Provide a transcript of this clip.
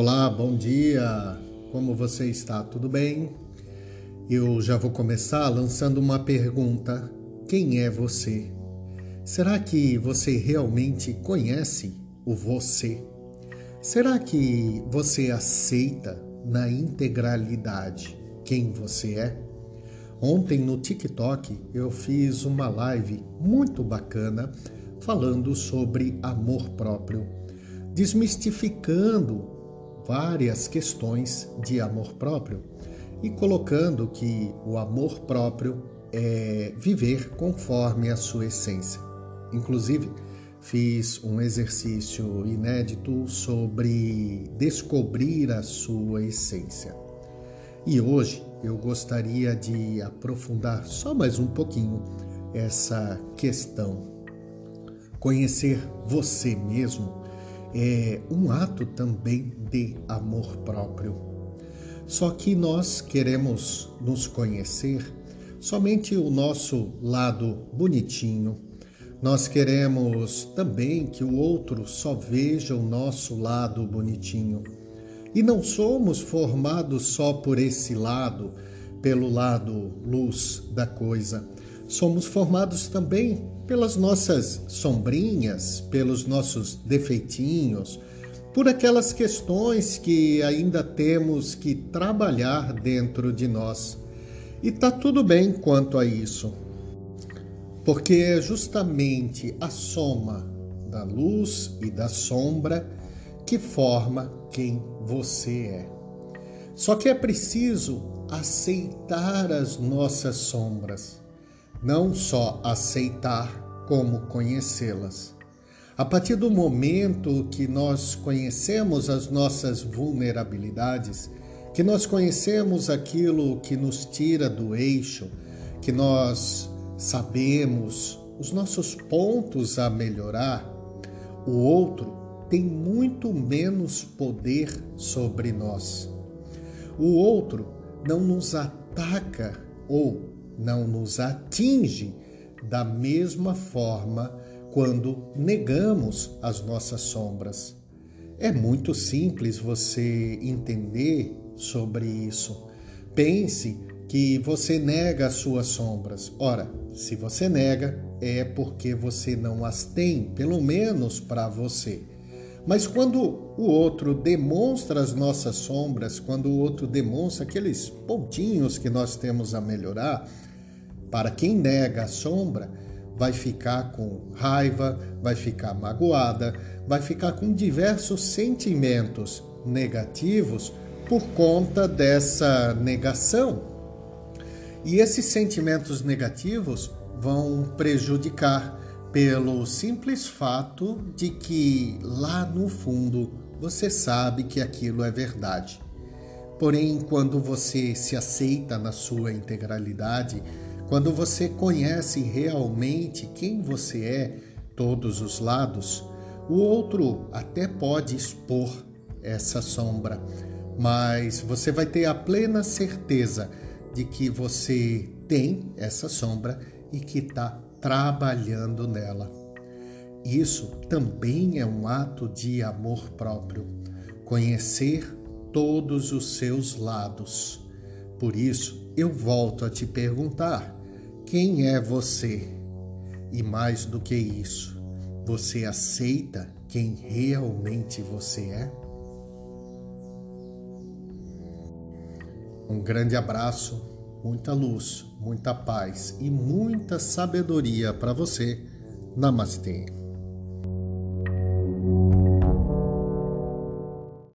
Olá, bom dia. Como você está? Tudo bem? Eu já vou começar lançando uma pergunta: quem é você? Será que você realmente conhece o você? Será que você aceita na integralidade quem você é? Ontem no TikTok eu fiz uma live muito bacana falando sobre amor próprio, desmistificando várias questões de amor próprio e colocando que o amor próprio é viver conforme a sua essência. Inclusive, fiz um exercício inédito sobre descobrir a sua essência. E hoje eu gostaria de aprofundar só mais um pouquinho essa questão. Conhecer você mesmo é um ato também de amor próprio. Só que nós queremos nos conhecer somente o nosso lado bonitinho. Nós queremos também que o outro só veja o nosso lado bonitinho. E não somos formados só por esse lado, pelo lado luz da coisa. Somos formados também pelas nossas sombrinhas, pelos nossos defeitinhos, por aquelas questões que ainda temos que trabalhar dentro de nós. E tá tudo bem quanto a isso, porque é justamente a soma da luz e da sombra que forma quem você é. Só que é preciso aceitar as nossas sombras não só aceitar, como conhecê-las. A partir do momento que nós conhecemos as nossas vulnerabilidades, que nós conhecemos aquilo que nos tira do eixo, que nós sabemos os nossos pontos a melhorar, o outro tem muito menos poder sobre nós. O outro não nos ataca ou não nos atinge da mesma forma quando negamos as nossas sombras. É muito simples você entender sobre isso. Pense que você nega as suas sombras. Ora, se você nega, é porque você não as tem, pelo menos para você. Mas quando o outro demonstra as nossas sombras, quando o outro demonstra aqueles pontinhos que nós temos a melhorar, para quem nega a sombra, vai ficar com raiva, vai ficar magoada, vai ficar com diversos sentimentos negativos por conta dessa negação. E esses sentimentos negativos vão prejudicar pelo simples fato de que lá no fundo você sabe que aquilo é verdade. Porém, quando você se aceita na sua integralidade, quando você conhece realmente quem você é, todos os lados, o outro até pode expor essa sombra, mas você vai ter a plena certeza de que você tem essa sombra e que está trabalhando nela. Isso também é um ato de amor próprio, conhecer todos os seus lados. Por isso, eu volto a te perguntar: quem é você? E mais do que isso, você aceita quem realmente você é? Um grande abraço, muita luz, muita paz e muita sabedoria para você. Namastê.